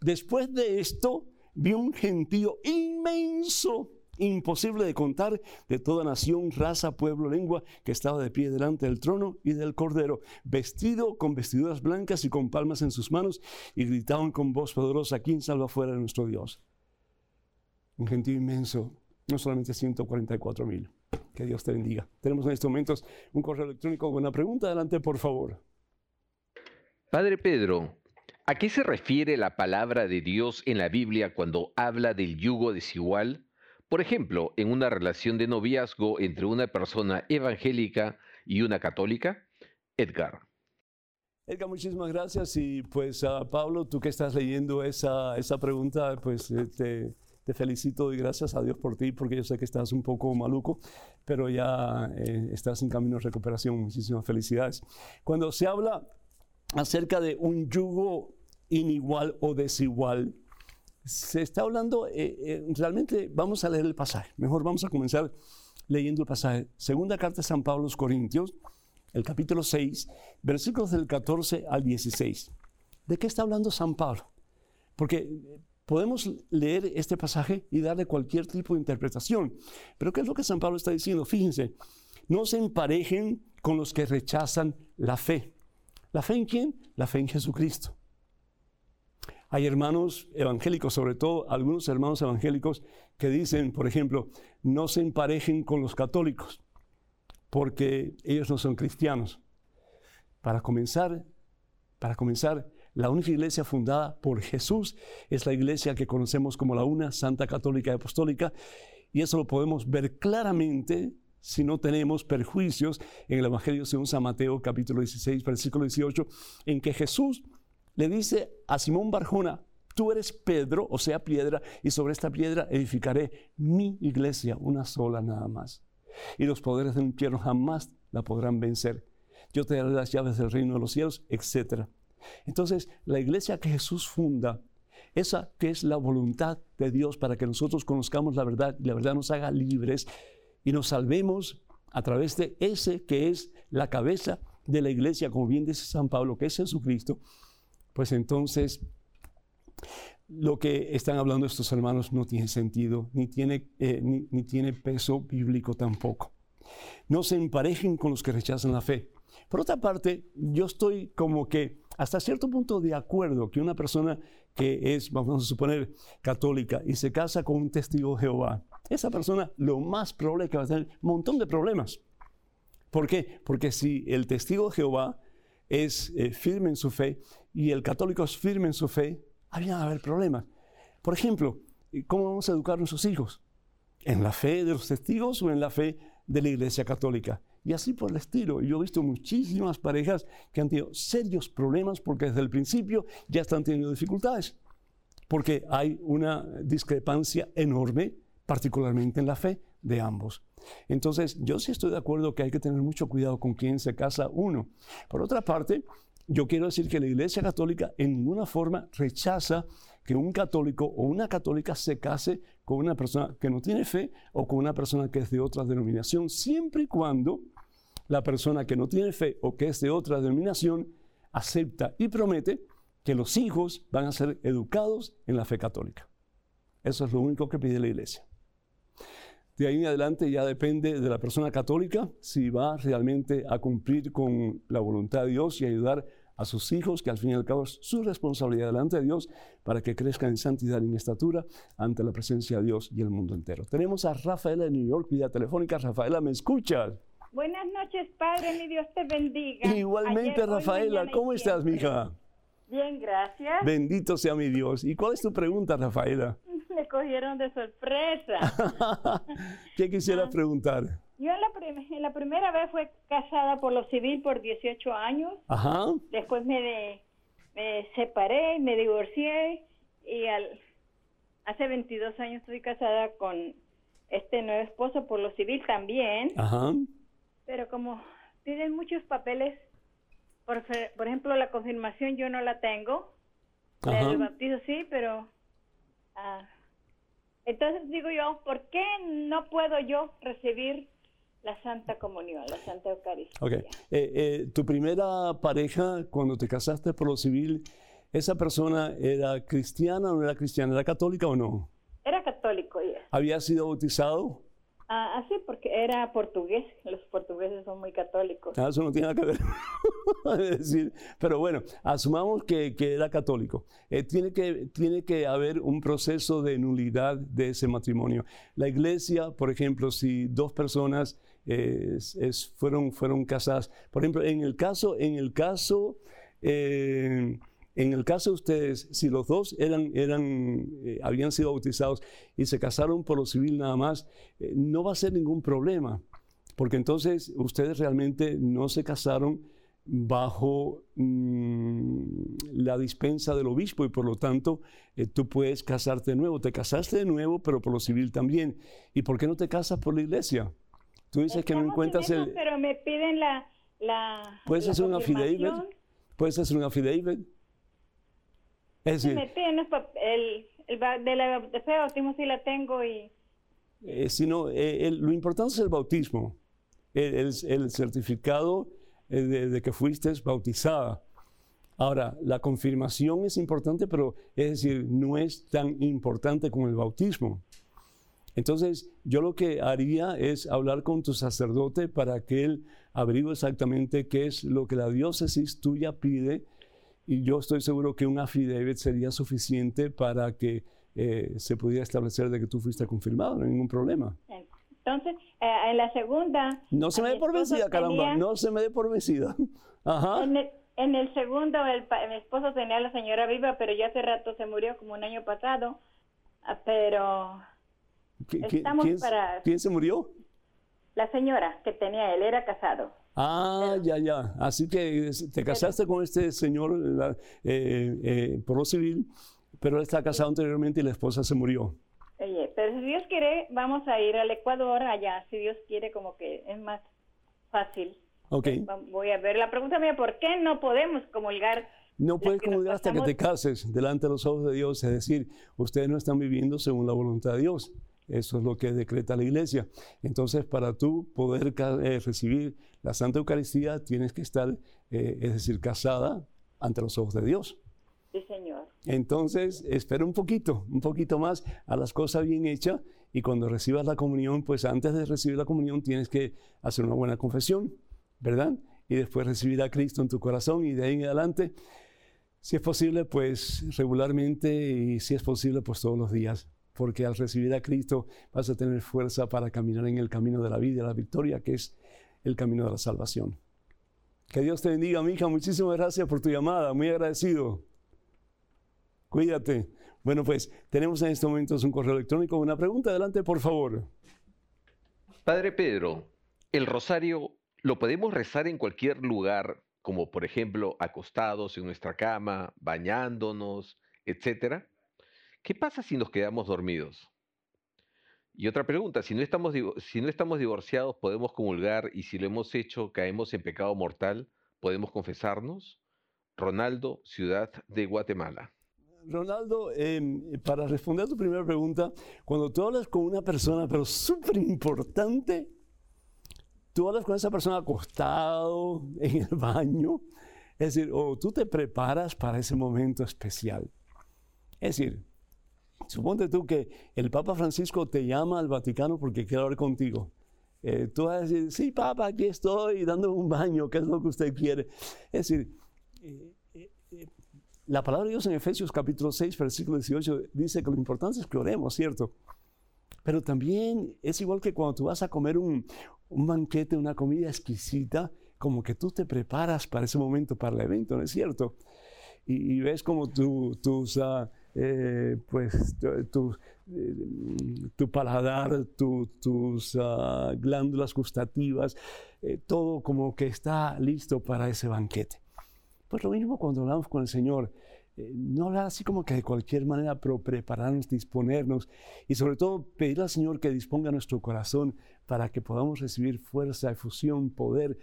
Después de esto, vi un gentío inmenso, imposible de contar, de toda nación, raza, pueblo, lengua, que estaba de pie delante del trono y del cordero, vestido con vestiduras blancas y con palmas en sus manos, y gritaban con voz poderosa, ¿quién salva fuera de nuestro Dios? Un gentío inmenso, no solamente 144 mil. Que Dios te bendiga. Tenemos en estos momentos un correo electrónico con una pregunta. Adelante, por favor. Padre Pedro, ¿a qué se refiere la palabra de Dios en la Biblia cuando habla del yugo desigual? Por ejemplo, en una relación de noviazgo entre una persona evangélica y una católica. Edgar. Edgar, muchísimas gracias. Y pues, uh, Pablo, tú que estás leyendo esa, esa pregunta, pues eh, te, felicito y gracias a Dios por ti, porque yo sé que estás un poco maluco, pero ya eh, estás en camino de recuperación. Muchísimas felicidades. Cuando se habla acerca de un yugo inigual o desigual, se está hablando, eh, eh, realmente vamos a leer el pasaje. Mejor vamos a comenzar leyendo el pasaje. Segunda carta de San Pablo a los Corintios, el capítulo 6, versículos del 14 al 16. ¿De qué está hablando San Pablo? Porque podemos leer este pasaje y darle cualquier tipo de interpretación. Pero ¿qué es lo que San Pablo está diciendo? Fíjense, no se emparejen con los que rechazan la fe. ¿La fe en quién? La fe en Jesucristo. Hay hermanos evangélicos, sobre todo algunos hermanos evangélicos, que dicen, por ejemplo, no se emparejen con los católicos, porque ellos no son cristianos. Para comenzar, para comenzar, la única iglesia fundada por Jesús es la iglesia que conocemos como la una Santa Católica y Apostólica. Y eso lo podemos ver claramente si no tenemos perjuicios en el Evangelio según San Mateo capítulo 16, versículo 18, en que Jesús le dice a Simón Barjona, tú eres Pedro, o sea, piedra, y sobre esta piedra edificaré mi iglesia, una sola nada más. Y los poderes del infierno jamás la podrán vencer. Yo te daré las llaves del reino de los cielos, etcétera. Entonces, la iglesia que Jesús funda, esa que es la voluntad de Dios para que nosotros conozcamos la verdad y la verdad nos haga libres y nos salvemos a través de ese que es la cabeza de la iglesia, como bien dice San Pablo, que es Jesucristo, pues entonces lo que están hablando estos hermanos no tiene sentido, ni tiene, eh, ni tiene peso bíblico tampoco. No se emparejen con los que rechazan la fe. Por otra parte, yo estoy como que hasta cierto punto de acuerdo que una persona que es, vamos a suponer, católica y se casa con un testigo de Jehová, esa persona lo más probable es que va a tener un montón de problemas. ¿Por qué? Porque si el testigo de Jehová es eh, firme en su fe y el católico es firme en su fe, había a haber problemas. Por ejemplo, ¿cómo vamos a educar a nuestros hijos? ¿En la fe de los testigos o en la fe de la Iglesia Católica? Y así por el estilo. Yo he visto muchísimas parejas que han tenido serios problemas porque desde el principio ya están teniendo dificultades. Porque hay una discrepancia enorme, particularmente en la fe de ambos. Entonces, yo sí estoy de acuerdo que hay que tener mucho cuidado con quién se casa uno. Por otra parte, yo quiero decir que la Iglesia Católica en ninguna forma rechaza que un católico o una católica se case con una persona que no tiene fe o con una persona que es de otra denominación, siempre y cuando la persona que no tiene fe o que es de otra denominación acepta y promete que los hijos van a ser educados en la fe católica. Eso es lo único que pide la Iglesia. De ahí en adelante ya depende de la persona católica si va realmente a cumplir con la voluntad de Dios y ayudar a sus hijos, que al fin y al cabo es su responsabilidad delante de Dios, para que crezcan en santidad y en estatura ante la presencia de Dios y el mundo entero. Tenemos a Rafaela de New York, vía telefónica. Rafaela, ¿me escuchas? Buenas noches, Padre, mi Dios te bendiga. Igualmente, Rafaela, ¿cómo estás, mija? Bien, gracias. Bendito sea mi Dios. ¿Y cuál es tu pregunta, Rafaela? Me cogieron de sorpresa. ¿Qué quisieras Ah. preguntar? Yo en la, la primera vez fui casada por lo civil por 18 años. Ajá. Después me, de- me separé, me divorcié y al, hace 22 años estoy casada con este nuevo esposo por lo civil también. Ajá. Pero como piden muchos papeles, por, por ejemplo, la confirmación yo no la tengo. Ajá. El bautizo sí, pero... ah, entonces digo yo, ¿por qué no puedo yo recibir la Santa Comunión, la Santa Eucaristía? Ok. Eh, eh, tu primera pareja, cuando te casaste por lo civil, ¿esa persona era cristiana o no era cristiana? ¿Era católica o no? Era católico, ya. ¿Había sido bautizado? Ah, así, porque era portugués. Los portugueses son muy católicos. Ah, eso no tiene nada que ver. Decir, pero bueno, asumamos que, que era católico. Eh, tiene, que, tiene que haber un proceso de nulidad de ese matrimonio. La iglesia, por ejemplo, si dos personas es- fueron, fueron casadas, por ejemplo, en el caso, en el caso, eh, en el caso de ustedes, si los dos eran, eran, eh, habían sido bautizados y se casaron por lo civil nada más, eh, no va a ser ningún problema. Porque entonces ustedes realmente no se casaron bajo mm, la dispensa del obispo y por lo tanto tú puedes casarte de nuevo. Te casaste de nuevo, pero por lo civil también. ¿Y por qué no te casas por la iglesia? Tú dices que no Estamos en encuentras eso, el... Pero me piden la... la ¿Puedes la hacer un affidavit? ¿Puedes hacer un affidavit? Es decir, me piden los el, el de la de bautismo sí la tengo y... Eh, sino, eh, el- lo importante es el bautismo, el, el- el certificado eh, de, de que fuiste bautizada. Ahora, la confirmación es importante, pero es decir, no es tan importante como el bautismo. Entonces, yo lo que haría es hablar con tu sacerdote para que él averigüe exactamente qué es lo que la diócesis tuya pide y yo estoy seguro que un affidavit sería suficiente para que eh, se pudiera establecer de que tú fuiste confirmado, no hay ningún problema. Entonces, eh, en la segunda... No se me dé por vencida, caramba, tenía- no se me dé por vencida. Ajá. En el, en el segundo, el, mi esposo tenía a la señora viva, pero ya hace rato se murió, como un año pasado. Ah, Pero ¿Qui- qui- estamos ¿Quién, para- quién se murió? la señora que tenía él era casado. Ah, ya, ya. Así que te casaste con este señor la- eh, eh, por lo civil, pero él está casado anteriormente y la esposa se murió. Oye, pero si Dios quiere, vamos a ir al Ecuador allá. Si Dios quiere, como que es más fácil. Ok. Va- Voy a ver. La pregunta mía, ¿por qué no podemos comulgar? No puedes comulgar hasta que te cases delante de los ojos de Dios, es decir, ustedes no están viviendo según la voluntad de Dios. Eso es lo que decreta la iglesia. Entonces, para tú poder eh, recibir la Santa Eucaristía, tienes que estar, eh, es decir, casada ante los ojos de Dios. Sí, señor. Entonces, espera un poquito, un poquito más a las cosas bien hechas y cuando recibas la comunión, pues antes de recibir la comunión tienes que hacer una buena confesión, ¿verdad? Y después recibir a Cristo en tu corazón y de ahí en adelante, si es posible, pues regularmente y si es posible, pues todos los días, porque al recibir a Cristo vas a tener fuerza para caminar en el camino de la vida la victoria, que es el camino de la salvación. Que Dios te bendiga, mi hija. Muchísimas gracias por tu llamada. Muy agradecido. Cuídate. Bueno, pues tenemos en estos momentos un correo electrónico. Una pregunta, adelante, por favor. Padre Pedro, ¿el rosario lo podemos rezar en cualquier lugar, como por ejemplo acostados en nuestra cama, bañándonos, etcétera? ¿Qué pasa si nos quedamos dormidos? Y otra pregunta, si no, estamos, si no estamos divorciados, ¿podemos comulgar y si lo hemos hecho, caemos en pecado mortal? ¿Podemos confesarnos? Ronaldo, Ciudad de Guatemala. Ronaldo, em, para responder a tu primera pregunta, cuando tú hablas con una persona, pero súper importante, tú hablas con esa persona acostado en el baño, es decir, o tú te preparas para ese momento especial. Es decir, suponte tú que el Papa Francisco te llama al Vaticano porque quiere hablar contigo. Eh, tú vas a decir, sí, Papa, aquí estoy dando un baño, ¿qué es lo que usted quiere? Es decir, eh, eh, la palabra de Dios en Efesios capítulo 6, versículo 18 dice que lo importante es que oremos, ¿cierto? Pero también es igual que cuando tú vas a comer un, banquete, una comida exquisita, como que tú te preparas para ese momento, para el evento, ¿no es cierto? Y, ves como tu, tus, uh, pues, tu, eh, tu, paladar, tus uh, glándulas gustativas, eh, todo como que está listo para ese banquete. Pues lo mismo cuando hablamos con el Señor, eh, no hablar así como que de cualquier manera, pero prepararnos, disponernos y sobre todo pedir al Señor que disponga nuestro corazón para que podamos recibir fuerza, efusión, poder,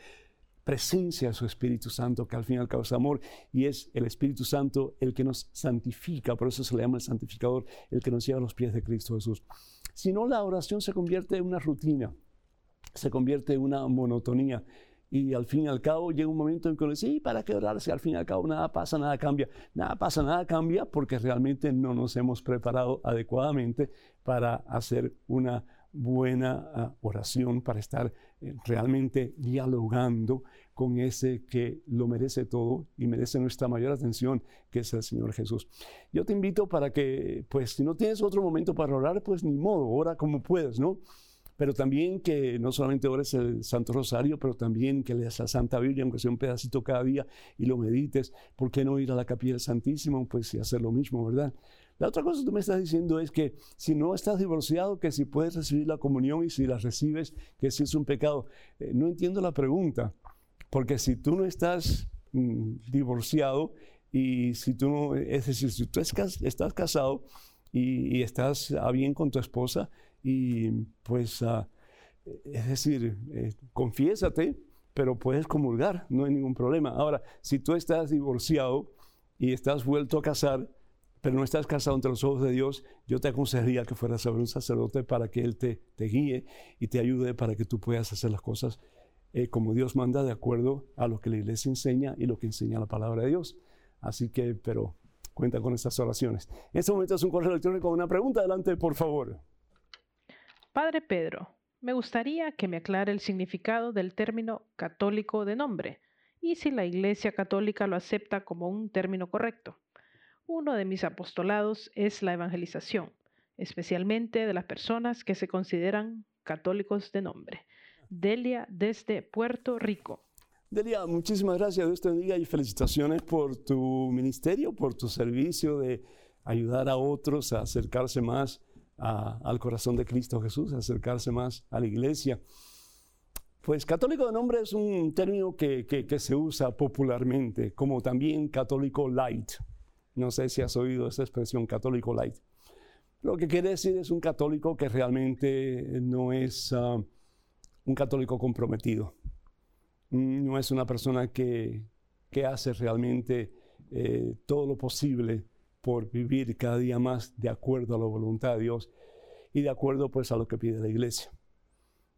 presencia de su Espíritu Santo, que al fin y al cabo es amor, y es el Espíritu Santo el que nos santifica, por eso se le llama el santificador, el que nos lleva a los pies de Cristo Jesús. Si no, la oración se convierte en una rutina, se convierte en una monotonía. Y al fin y al cabo llega un momento en que uno dice, sí, ¿para qué orar si al fin y al cabo nada pasa, nada cambia? Nada pasa, nada cambia porque realmente no nos hemos preparado adecuadamente para hacer una buena ah, oración, para estar eh, realmente dialogando con ese que lo merece todo y merece nuestra mayor atención, que es el Señor Jesús. Yo te invito para que, pues si no tienes otro momento para orar, pues ni modo, ora como puedes, ¿no? pero también que no solamente ores el Santo Rosario, pero también que leas la Santa Biblia, aunque sea un pedacito cada día, y lo medites. ¿Por qué no ir a la capilla del Santísimo? Pues y hacer lo mismo, ¿verdad? La otra cosa que tú me estás diciendo es que si no estás divorciado, que si puedes recibir la comunión y si la recibes, que si es un pecado. Eh, no entiendo la pregunta, porque si tú no estás mm, divorciado y si tú no, es decir, si tú estás casado y, estás a bien con tu esposa, y pues, ah, es decir, eh, confiésate, pero puedes comulgar, no hay ningún problema. Ahora, si tú estás divorciado y estás vuelto a casar, pero no estás casado entre los ojos de Dios, yo te aconsejaría que fueras a ver un sacerdote para que Él te, te guíe y te ayude para que tú puedas hacer las cosas eh, como Dios manda, de acuerdo a lo que la iglesia enseña y lo que enseña la palabra de Dios. Así que, pero cuenta con estas oraciones. En este momento es un correo electrónico con una pregunta. Adelante, por favor. Padre Pedro, me gustaría que me aclare el significado del término católico de nombre y si la Iglesia Católica lo acepta como un término correcto. Uno de mis apostolados es la evangelización, especialmente de las personas que se consideran católicos de nombre. Delia desde Puerto Rico. Delia, muchísimas gracias. Dios te bendiga y felicitaciones por tu ministerio, por tu servicio de ayudar a otros a acercarse más al corazón de Cristo Jesús, acercarse más a la iglesia. Pues católico de nombre es un término que, que, se usa popularmente, como también católico light. No sé si has oído esa expresión católico light. Lo que quiere decir es un católico que realmente no es ah, un católico comprometido. No es una persona que, que hace realmente eh, todo lo posible por vivir cada día más de acuerdo a la voluntad de Dios y de acuerdo pues a lo que pide la iglesia.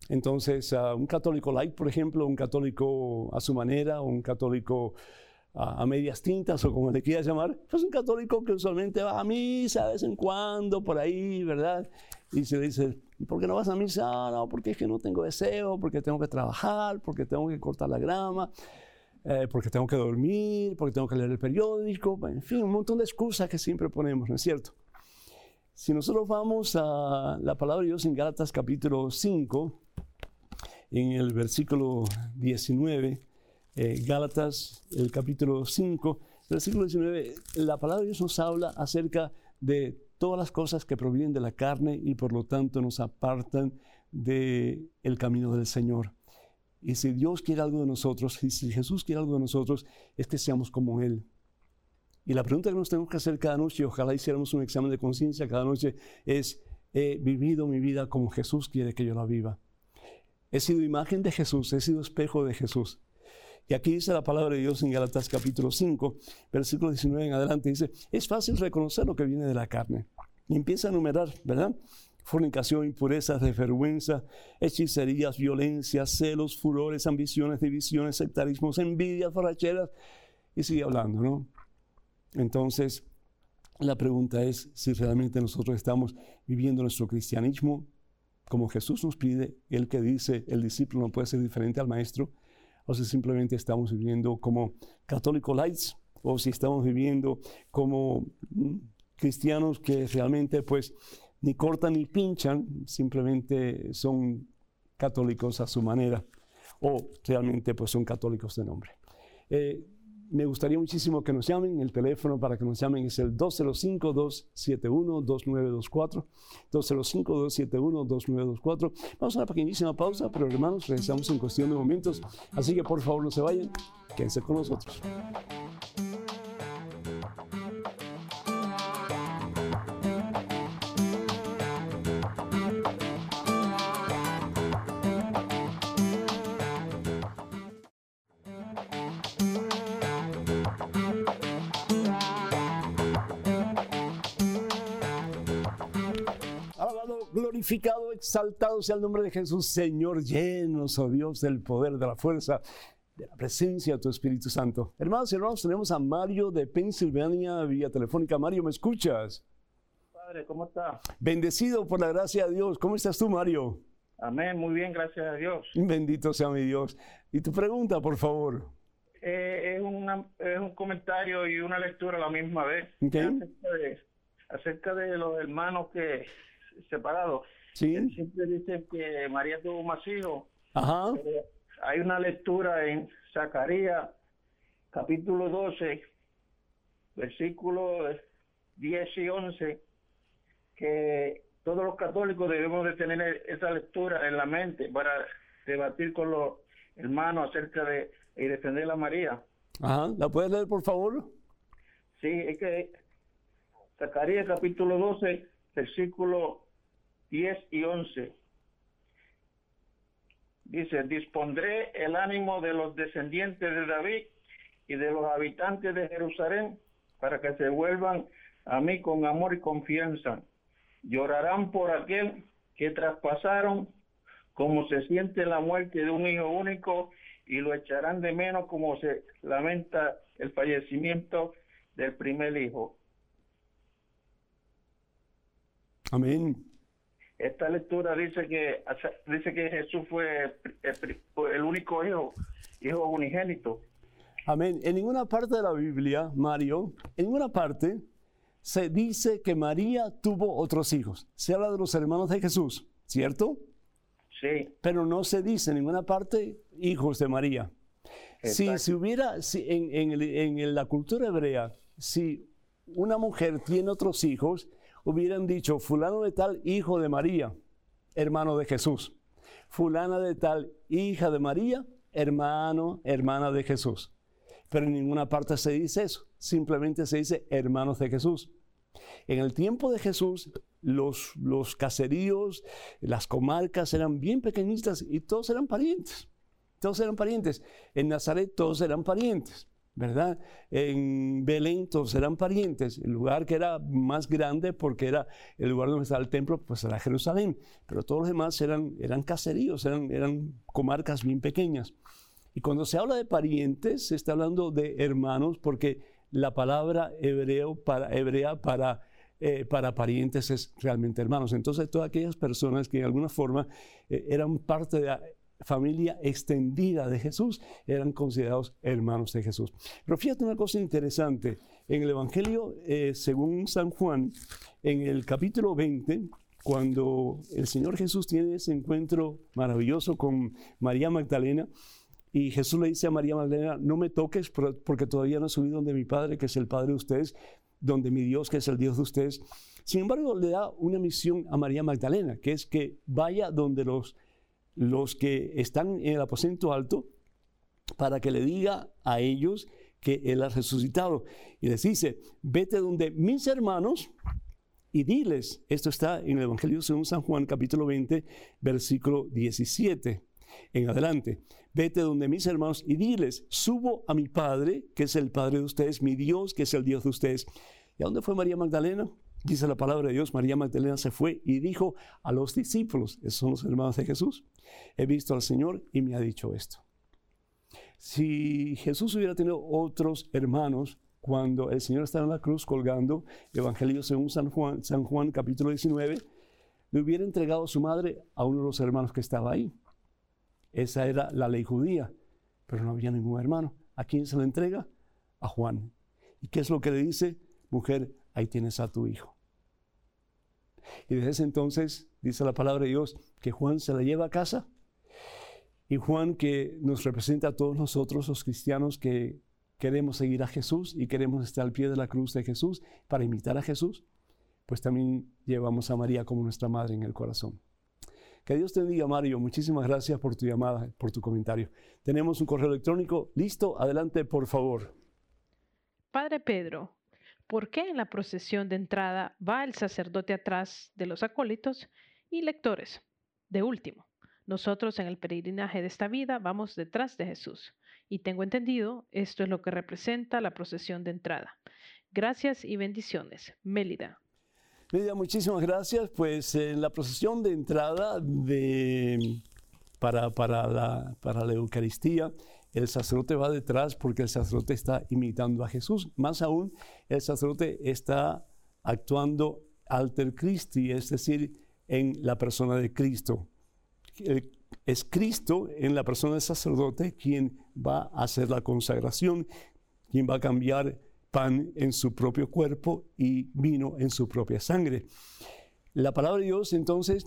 Entonces, un católico light, por ejemplo, un católico a su manera, un católico a medias tintas o como le quieras llamar, pues un católico que usualmente va a misa de vez en cuando, por ahí, ¿verdad? Y se dice, ¿por qué no vas a misa? No, porque es que no tengo deseo, porque tengo que trabajar, porque tengo que cortar la grama. Eh, porque tengo que dormir, porque tengo que leer el periódico, en fin, un montón de excusas que siempre ponemos, ¿no es cierto? Si nosotros vamos a la palabra de Dios en Gálatas capítulo 5, en el versículo 19, eh, Gálatas, el capítulo 5, versículo 19, la palabra de Dios nos habla acerca de todas las cosas que provienen de la carne y por lo tanto nos apartan del el camino del Señor. Y si Dios quiere algo de nosotros, y si Jesús quiere algo de nosotros, es que seamos como Él. Y la pregunta que nos tenemos que hacer cada noche, ojalá hiciéramos un examen de conciencia cada noche, es, ¿he vivido mi vida como Jesús quiere que yo la viva? He sido imagen de Jesús, he sido espejo de Jesús. Y aquí dice la palabra de Dios en Galatas capítulo 5, versículo 19 en adelante, dice, es fácil reconocer lo que viene de la carne. Y empieza a enumerar, ¿verdad? Fornicación, impurezas, desvergüenza, hechicerías, violencias, celos, furores, ambiciones, divisiones, sectarismos, envidias, borracheras, y sigue hablando, ¿no? Entonces, la pregunta es si realmente nosotros estamos viviendo nuestro cristianismo como Jesús nos pide, el que dice el discípulo no puede ser diferente al maestro, o si simplemente estamos viviendo como católico lights, o si estamos viviendo como mm, cristianos que realmente pues ni cortan ni pinchan, simplemente son católicos a su manera, o realmente pues son católicos de nombre. Eh, me gustaría muchísimo que nos llamen. El teléfono para que nos llamen es el 205-271-2924. 205-271-2924. Vamos a una pequeñísima pausa, pero hermanos, regresamos en cuestión de momentos. Así que por favor no se vayan, quédense con nosotros. Glorificado, exaltado sea el nombre de Jesús, Señor, llenos, oh Dios, del poder, de la fuerza, de la presencia de tu Espíritu Santo. Hermanos y hermanos, tenemos a Mario de Pensilvania vía telefónica. Mario, ¿me escuchas? Padre, ¿cómo está? Bendecido por la gracia de Dios. ¿Cómo estás tú, Mario? Amén, muy bien, gracias a Dios. Bendito sea mi Dios. Y tu pregunta, por favor. Eh, es, es, un comentario y una lectura a la misma vez. acerca de los hermanos que separado. Sí. siempre dicen que María tuvo más hijos. Ajá. hay una lectura en Zacarías, capítulo 12, versículos 10 y 11, que todos los católicos debemos de tener esa lectura en la mente para debatir con los hermanos acerca de y defender a María. Ajá, ¿la puedes leer por favor? Sí, es que Zacarías capítulo 12, versículo 10 y 11. Dice, dispondré el ánimo de los descendientes de David y de los habitantes de Jerusalén para que se vuelvan a mí con amor y confianza. Llorarán por aquel que traspasaron como se siente la muerte de un hijo único y lo echarán de menos como se lamenta el fallecimiento del primer hijo. Amén. Esta lectura dice que dice que Jesús fue el, único hijo, hijo unigénito. Amén. En ninguna parte de la Biblia, Mario, en ninguna parte se dice que María tuvo otros hijos. Se habla de los hermanos de Jesús, ¿cierto? Sí. Pero no se dice en ninguna parte hijos de María. Si, si, hubiera, si en, en, en la cultura hebrea, si una mujer tiene otros hijos, hubieran dicho, fulano de tal, hijo de María, hermano de Jesús. Fulana de tal, hija de María, hermano, hermana de Jesús. Pero en ninguna parte se dice eso, simplemente se dice hermanos de Jesús. En el tiempo de Jesús, los, los caseríos, las comarcas eran bien pequeñitas y todos eran parientes. Todos eran parientes. En Nazaret todos eran parientes. ¿Verdad? En Belén todos eran parientes. El lugar que era más grande, porque era el lugar donde estaba el templo, pues era Jerusalén. Pero todos los demás eran, eran caseríos, eran, eran comarcas bien pequeñas. Y cuando se habla de parientes, se está hablando de hermanos, porque la palabra hebreo para, hebrea para, eh, para parientes es realmente hermanos. Entonces, todas aquellas personas que de alguna forma eh, eran parte de familia extendida de Jesús, eran considerados hermanos de Jesús. Pero fíjate una cosa interesante, en el Evangelio eh, según San Juan, en el capítulo 20, cuando el Señor Jesús tiene ese encuentro maravilloso con María Magdalena, y Jesús le dice a María Magdalena, no me toques porque todavía no he subido donde mi Padre, que es el Padre de ustedes, donde mi Dios, que es el Dios de ustedes. Sin embargo, le da una misión a María Magdalena, que es que vaya donde los, los que están en el aposento alto, para que le diga a ellos que Él ha resucitado. Y les dice, vete donde mis hermanos y diles, esto está en el Evangelio según San Juan capítulo 20, versículo 17 en adelante. Vete donde mis hermanos y diles, subo a mi Padre, que es el Padre de ustedes, mi Dios, que es el Dios de ustedes. ¿Y a dónde fue María Magdalena? Dice la palabra de Dios, María Magdalena se fue y dijo a los discípulos, esos son los hermanos de Jesús, he visto al Señor y me ha dicho esto. Si Jesús hubiera tenido otros hermanos, cuando el Señor estaba en la cruz colgando, Evangelio según San Juan, San Juan capítulo 19, le hubiera entregado a su madre a uno de los hermanos que estaba ahí. Esa era la ley judía, pero no había ningún hermano. ¿A quién se le entrega? A Juan. ¿Y qué es lo que le dice? Mujer, ahí tienes a tu hijo. Y desde ese entonces, dice la palabra de Dios, que Juan se la lleva a casa. Y Juan que nos representa a todos nosotros, los cristianos que queremos seguir a Jesús y queremos estar al pie de la cruz de Jesús para imitar a Jesús, pues también llevamos a María como nuestra madre en el corazón. Que Dios te bendiga, Mario. Muchísimas gracias por tu llamada, por tu comentario. Tenemos un correo electrónico. Listo, adelante, por favor. Padre Pedro, ¿por qué en la procesión de entrada va el sacerdote atrás de los acólitos y lectores? De último, nosotros en el peregrinaje de esta vida vamos detrás de Jesús. Y tengo entendido, esto es lo que representa la procesión de entrada. Gracias y bendiciones. Mélida. Mélida, muchísimas gracias. Pues en la procesión de entrada para la Eucaristía, el sacerdote va detrás porque el sacerdote está imitando a Jesús. Más aún, el sacerdote está actuando alter Christi, es decir, en la persona de Cristo es Cristo en la persona del sacerdote quien va a hacer la consagración, quien va a cambiar pan en su propio cuerpo y vino en su propia sangre. La palabra de Dios entonces,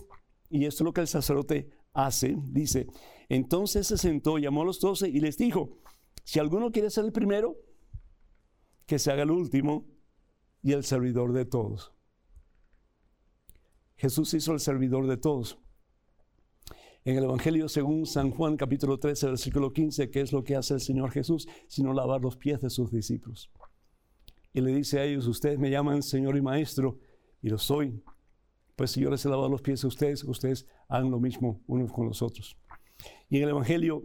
y esto es lo que el sacerdote hace, dice, entonces se sentó, llamó a los doce y les dijo, si alguno quiere ser el primero, que se haga el último y el servidor de todos. Jesús hizo el servidor de todos en el Evangelio según San Juan capítulo 13, versículo 15, ¿qué es lo que hace el Señor Jesús? Sino lavar los pies de sus discípulos. Y le dice a ellos, ustedes me llaman Señor y Maestro, y lo soy. Pues si yo les he lavado los pies a ustedes, ustedes hagan lo mismo unos con los otros. Y en el Evangelio,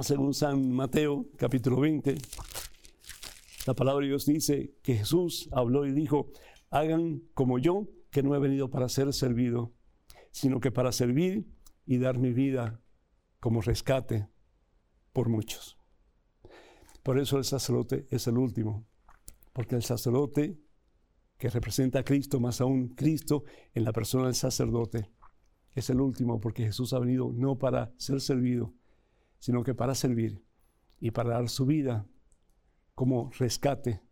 según San Mateo capítulo 20, la palabra de Dios dice que Jesús habló y dijo, hagan como yo, que no he venido para ser servido, sino que para servir y dar mi vida como rescate por muchos. Por eso el sacerdote es el último, porque el sacerdote que representa a Cristo, más aún Cristo en la persona del sacerdote, es el último, porque Jesús ha venido no para ser servido, sino que para servir y para dar su vida como rescate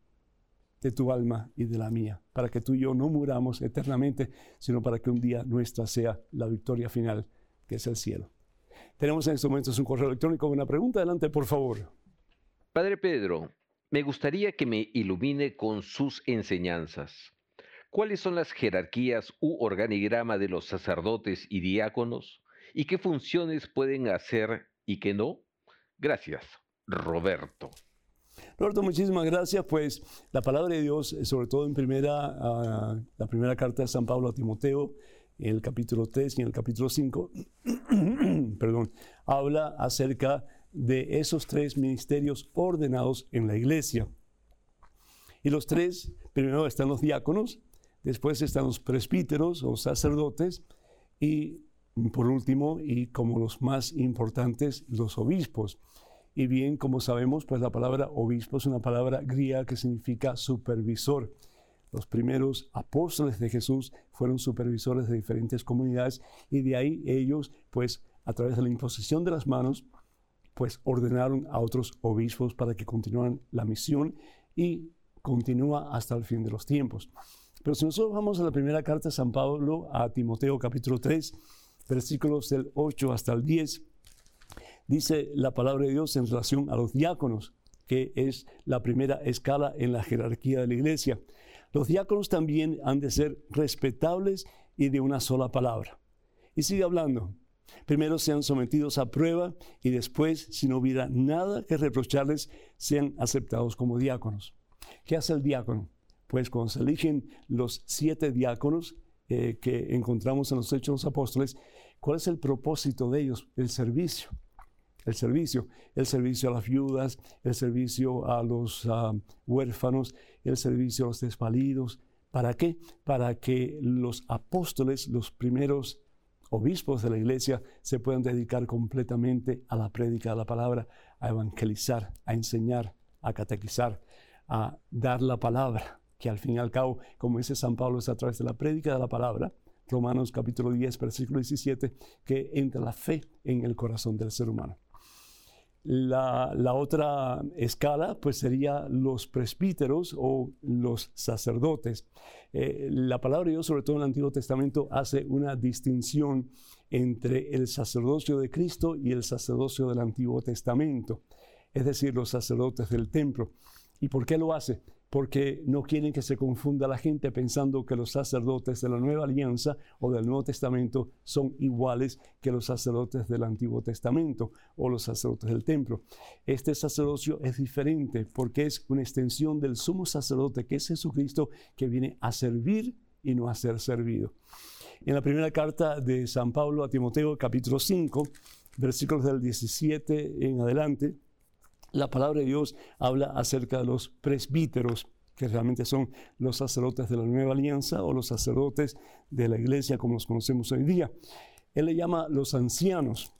de tu alma y de la mía, para que tú y yo no muramos eternamente, sino para que un día nuestra sea la victoria final que es el cielo. Tenemos en estos momentos un correo electrónico con una pregunta. Adelante, por favor. Padre Pedro, me gustaría que me ilumine con sus enseñanzas. ¿Cuáles son las jerarquías u organigrama de los sacerdotes y diáconos? ¿Y qué funciones pueden hacer y qué no? Gracias, Roberto. Roberto, muchísimas gracias. Pues la palabra de Dios, sobre todo en primera, ah, la primera carta de San Pablo a Timoteo, en el capítulo 3 y en el capítulo 5, perdón, habla acerca de esos tres ministerios ordenados en la iglesia. Y los tres, primero están los diáconos, después están los presbíteros o sacerdotes y por último, y como los más importantes, los obispos. Y bien, como sabemos, pues la palabra obispo es una palabra griega que significa supervisor. Los primeros apóstoles de Jesús fueron supervisores de diferentes comunidades y de ahí ellos pues a través de la imposición de las manos, pues ordenaron a otros obispos para que continuaran la misión y continúa hasta el fin de los tiempos. Pero si nosotros vamos a la primera carta de San Pablo a Timoteo capítulo 3, versículos del 8 hasta el 10, dice la palabra de Dios en relación a los diáconos, que es la primera escala en la jerarquía de la iglesia. Los diáconos también han de ser respetables y de una sola palabra. Y sigue hablando. Primero sean sometidos a prueba y después, si no hubiera nada que reprocharles, sean aceptados como diáconos. ¿Qué hace el diácono? Pues cuando se eligen los siete diáconos eh, que encontramos en los Hechos de los Apóstoles, ¿cuál es el propósito de ellos? El servicio. El servicio, el servicio a las viudas, el servicio a los ah, huérfanos, el servicio a los desvalidos. ¿Para qué? Para que los apóstoles, los primeros obispos de la iglesia, se puedan dedicar completamente a la prédica de la palabra, a evangelizar, a enseñar, a catequizar, a dar la palabra, que al fin y al cabo, como dice San Pablo, es a través de la prédica de la palabra, Romanos capítulo 10, versículo 17, que entra la fe en el corazón del ser humano. La, otra escala pues sería los presbíteros o los sacerdotes. Eh, la palabra de Dios, sobre todo en el Antiguo Testamento, hace una distinción entre el sacerdocio de Cristo y el sacerdocio del Antiguo Testamento, es decir, los sacerdotes del templo. ¿Y por qué lo hace? Porque no quieren que se confunda la gente pensando que los sacerdotes de la Nueva Alianza o del Nuevo Testamento son iguales que los sacerdotes del Antiguo Testamento o los sacerdotes del templo. Este sacerdocio es diferente porque es una extensión del sumo sacerdote que es Jesucristo que viene a servir y no a ser servido. En la primera carta de San Pablo a Timoteo, capítulo 5, versículos del 17 en adelante, la palabra de Dios habla acerca de los presbíteros, que realmente son los sacerdotes de la nueva alianza o los sacerdotes de la iglesia como los conocemos hoy día. Él le llama los ancianos.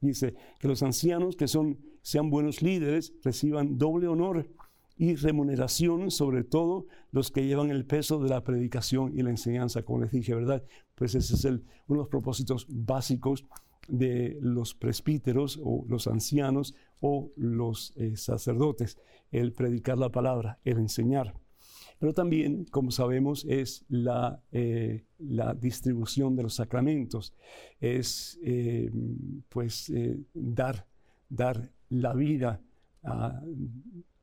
Dice que los ancianos que son, sean buenos líderes reciban doble honor y remuneración, sobre todo los que llevan el peso de la predicación y la enseñanza, como les dije, ¿verdad? Pues ese es uno de los propósitos básicos de los presbíteros o los ancianos o los eh, sacerdotes, el predicar la palabra, el enseñar. Pero también, como sabemos, es la, eh, la distribución de los sacramentos, es eh, pues dar, dar la vida a,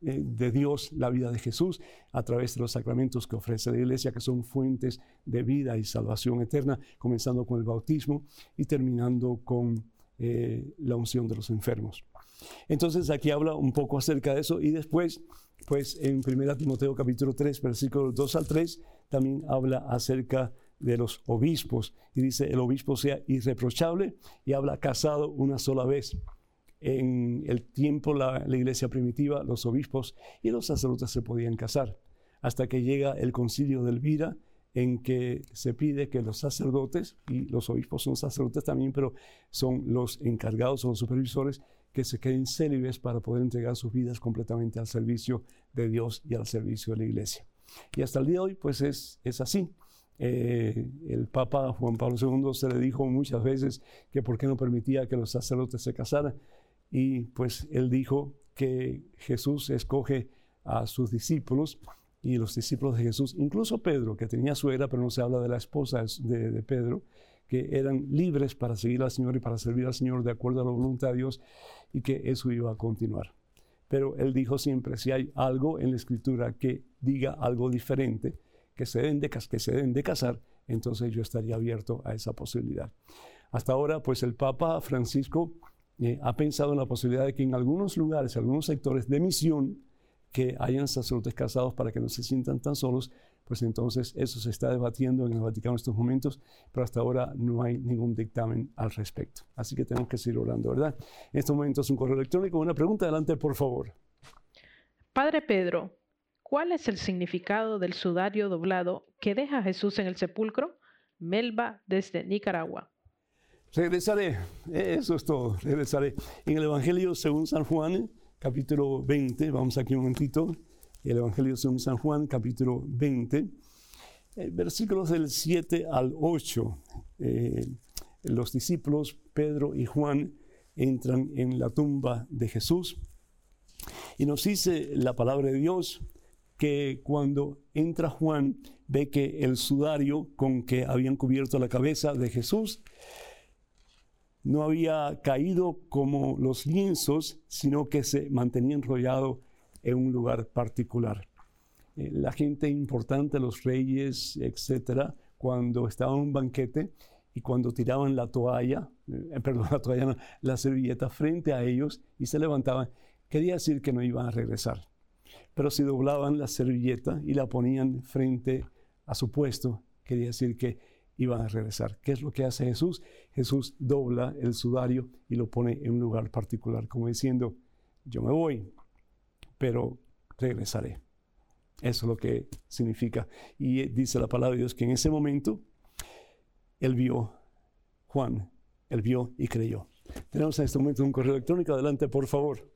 de Dios, la vida de Jesús, a través de los sacramentos que ofrece la iglesia, que son fuentes de vida y salvación eterna, comenzando con el bautismo y terminando con eh, la unción de los enfermos. Entonces aquí habla un poco acerca de eso y después, pues en 1 Timoteo capítulo 3, versículos 2 al 3, también habla acerca de los obispos y dice el obispo sea irreprochable y habla casado una sola vez en el tiempo, la, iglesia primitiva, los obispos y los sacerdotes se podían casar, hasta que llega el concilio de Elvira, en que se pide que los sacerdotes, y los obispos son sacerdotes también, pero son los encargados o los supervisores, que se queden célibes para poder entregar sus vidas completamente al servicio de Dios y al servicio de la iglesia. Y hasta el día de hoy, pues es, es así. Eh, el Papa Juan Pablo II se le dijo muchas veces que por qué no permitía que los sacerdotes se casaran. Y pues él dijo que Jesús escoge a sus discípulos y los discípulos de Jesús, incluso Pedro, que tenía suegra, pero no se habla de la esposa de, Pedro, que eran libres para seguir al Señor y para servir al Señor de acuerdo a la voluntad de Dios y que eso iba a continuar. Pero él dijo siempre, si hay algo en la escritura que diga algo diferente, que se den de, que se den de casar, entonces yo estaría abierto a esa posibilidad. Hasta ahora, pues el Papa Francisco eh, ha pensado en la posibilidad de que en algunos lugares, algunos sectores de misión, que hayan sacerdotes casados para que no se sientan tan solos, pues entonces eso se está debatiendo en el Vaticano en estos momentos, pero hasta ahora no hay ningún dictamen al respecto. Así que tenemos que seguir orando, ¿verdad? En estos momentos un correo electrónico, una pregunta, adelante por favor. Padre Pedro, ¿cuál es el significado del sudario doblado que deja Jesús en el sepulcro? Melba desde Nicaragua. Regresaré, eso es todo, regresaré. En el Evangelio según San Juan, capítulo 20, vamos aquí un momentito, el Evangelio según San Juan, capítulo 20, eh, versículos del 7 al 8. Eh, los discípulos, Pedro y Juan, entran en la tumba de Jesús. Y nos dice la palabra de Dios que cuando entra Juan ve que el sudario con que habían cubierto la cabeza de Jesús no había caído como los lienzos, sino que se mantenía enrollado en un lugar particular. Eh, la gente importante, los reyes, etcétera, cuando estaban en un banquete y cuando tiraban la toalla, eh, perdón, la servilleta frente a ellos y se levantaban, quería decir que no iban a regresar. Pero si doblaban la servilleta y la ponían frente a su puesto, quería decir que iban a regresar. ¿Qué es lo que hace Jesús? Jesús dobla el sudario y lo pone en un lugar particular, como diciendo, yo me voy, pero regresaré. Eso es lo que significa. Y dice la palabra de Dios que en ese momento él vio, Juan, él vio y creyó. Tenemos en este momento un correo electrónico. Adelante, por favor.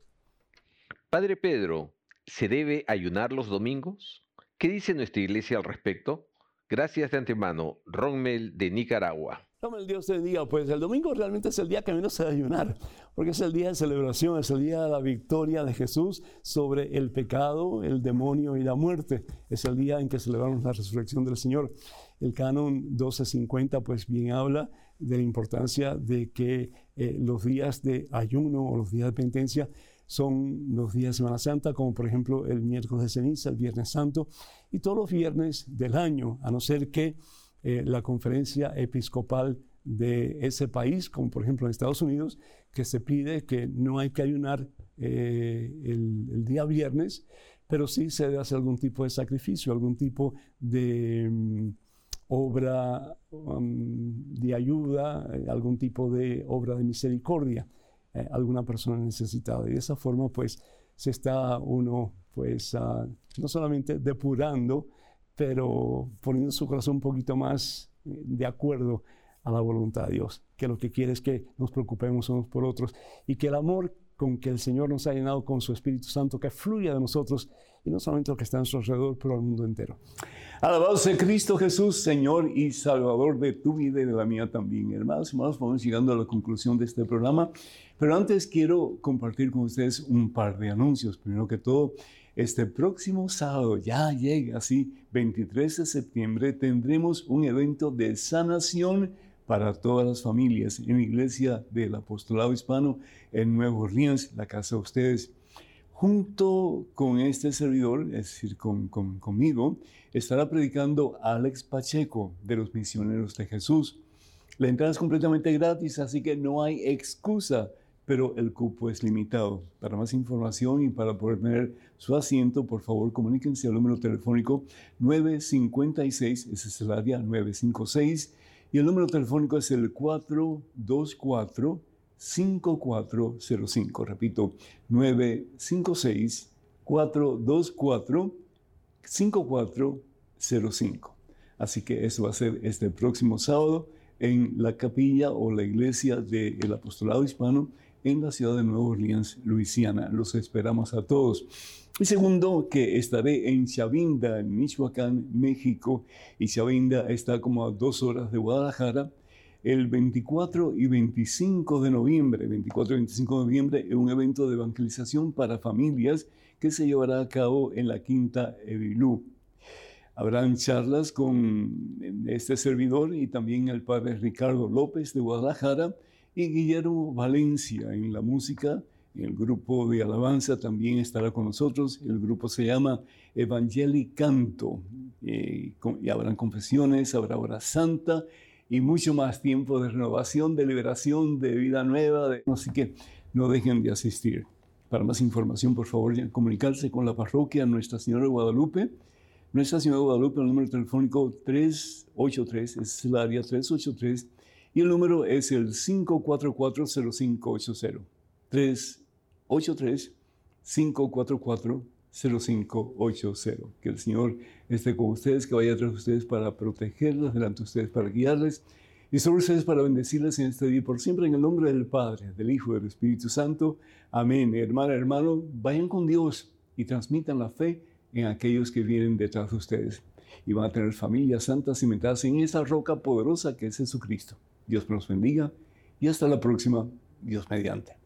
Padre Pedro, ¿se debe ayunar los domingos? ¿Qué dice nuestra iglesia al respecto? Gracias de antemano, Rommel de Nicaragua. Rommel, Dios te diga, pues el domingo realmente es el día que menos debe ayunar, porque es el día de celebración, es el día de la victoria de Jesús sobre el pecado, el demonio y la muerte. Es el día en que celebramos la resurrección del Señor. El canon 1250 pues bien habla de la importancia de que eh, los días de ayuno o los días de penitencia son los días de Semana Santa, como por ejemplo el miércoles de ceniza, el Viernes Santo, y todos los viernes del año, a no ser que eh, la conferencia episcopal de ese país, como por ejemplo en Estados Unidos, que se pide que no hay que ayunar eh, el, día viernes, pero sí se debe hacer algún tipo de sacrificio, algún tipo de mm, obra um, de ayuda, eh, algún tipo de obra de misericordia. Eh, alguna persona necesitada. Y de esa forma, pues, se está uno, pues, ah, no solamente depurando, pero poniendo su corazón un poquito más eh, de acuerdo a la voluntad de Dios, que lo que quiere es que nos preocupemos unos por otros y que el amor con que el Señor nos ha llenado con su Espíritu Santo, que fluya de nosotros y no solamente lo que está a nuestro alrededor, pero al mundo entero. Alabado sea Cristo Jesús, Señor y Salvador de tu vida y de la mía también. Hermanos y hermanos, vamos llegando a la conclusión de este programa, pero antes quiero compartir con ustedes un par de anuncios. Primero que todo, este próximo sábado, ya llega así, 23 de septiembre, tendremos un evento de sanación para todas las familias en la iglesia del apostolado hispano en Nuevo Orleans, la casa de ustedes. Junto con este servidor, es decir, con, conmigo, estará predicando Alex Pacheco de los Misioneros de Jesús. La entrada es completamente gratis, así que no hay excusa, pero el cupo es limitado. Para más información y para poder tener su asiento, por favor, comuníquense al número telefónico 956, ese es el área 956, y el número telefónico es el 424 5405. Repito, 956-424-5405. Así que eso va a ser este próximo sábado en la capilla o la iglesia del apostolado hispano en la ciudad de Nueva Orleans, Luisiana. Los esperamos a todos. Y segundo, que estaré en Chavinda, Michoacán, México. Y Chavinda está como a dos horas de Guadalajara el 24 y 25 de noviembre, 24 y 25 de noviembre, un evento de evangelización para familias que se llevará a cabo en la Quinta Evilú. Habrán charlas con este servidor y también el padre Ricardo López de Guadalajara y Guillermo Valencia en la música. El grupo de alabanza también estará con nosotros. El grupo se llama Evangeli Canto. Eh, y habrán confesiones, habrá hora santa y mucho más tiempo de renovación, de liberación, de vida nueva. Así que no dejen de asistir. Para más información, por favor, comunicarse con la parroquia Nuestra Señora de Guadalupe. Nuestra Señora de Guadalupe, el número telefónico 383, es el área 383, y el número es el 544-0580. 383-544-0580. 0580. Que el Señor esté con ustedes, que vaya de ustedes para protegerlos, delante de ustedes para guiarles y sobre ustedes para bendecirles en este día por siempre en el nombre del Padre, del Hijo y del Espíritu Santo. Amén. Hermana, hermano, vayan con Dios y transmitan la fe en aquellos que vienen detrás de ustedes. y van a tener familias santas cimentadas en esa roca poderosa que es Jesucristo. Dios nos bendiga y hasta la próxima, Dios mediante.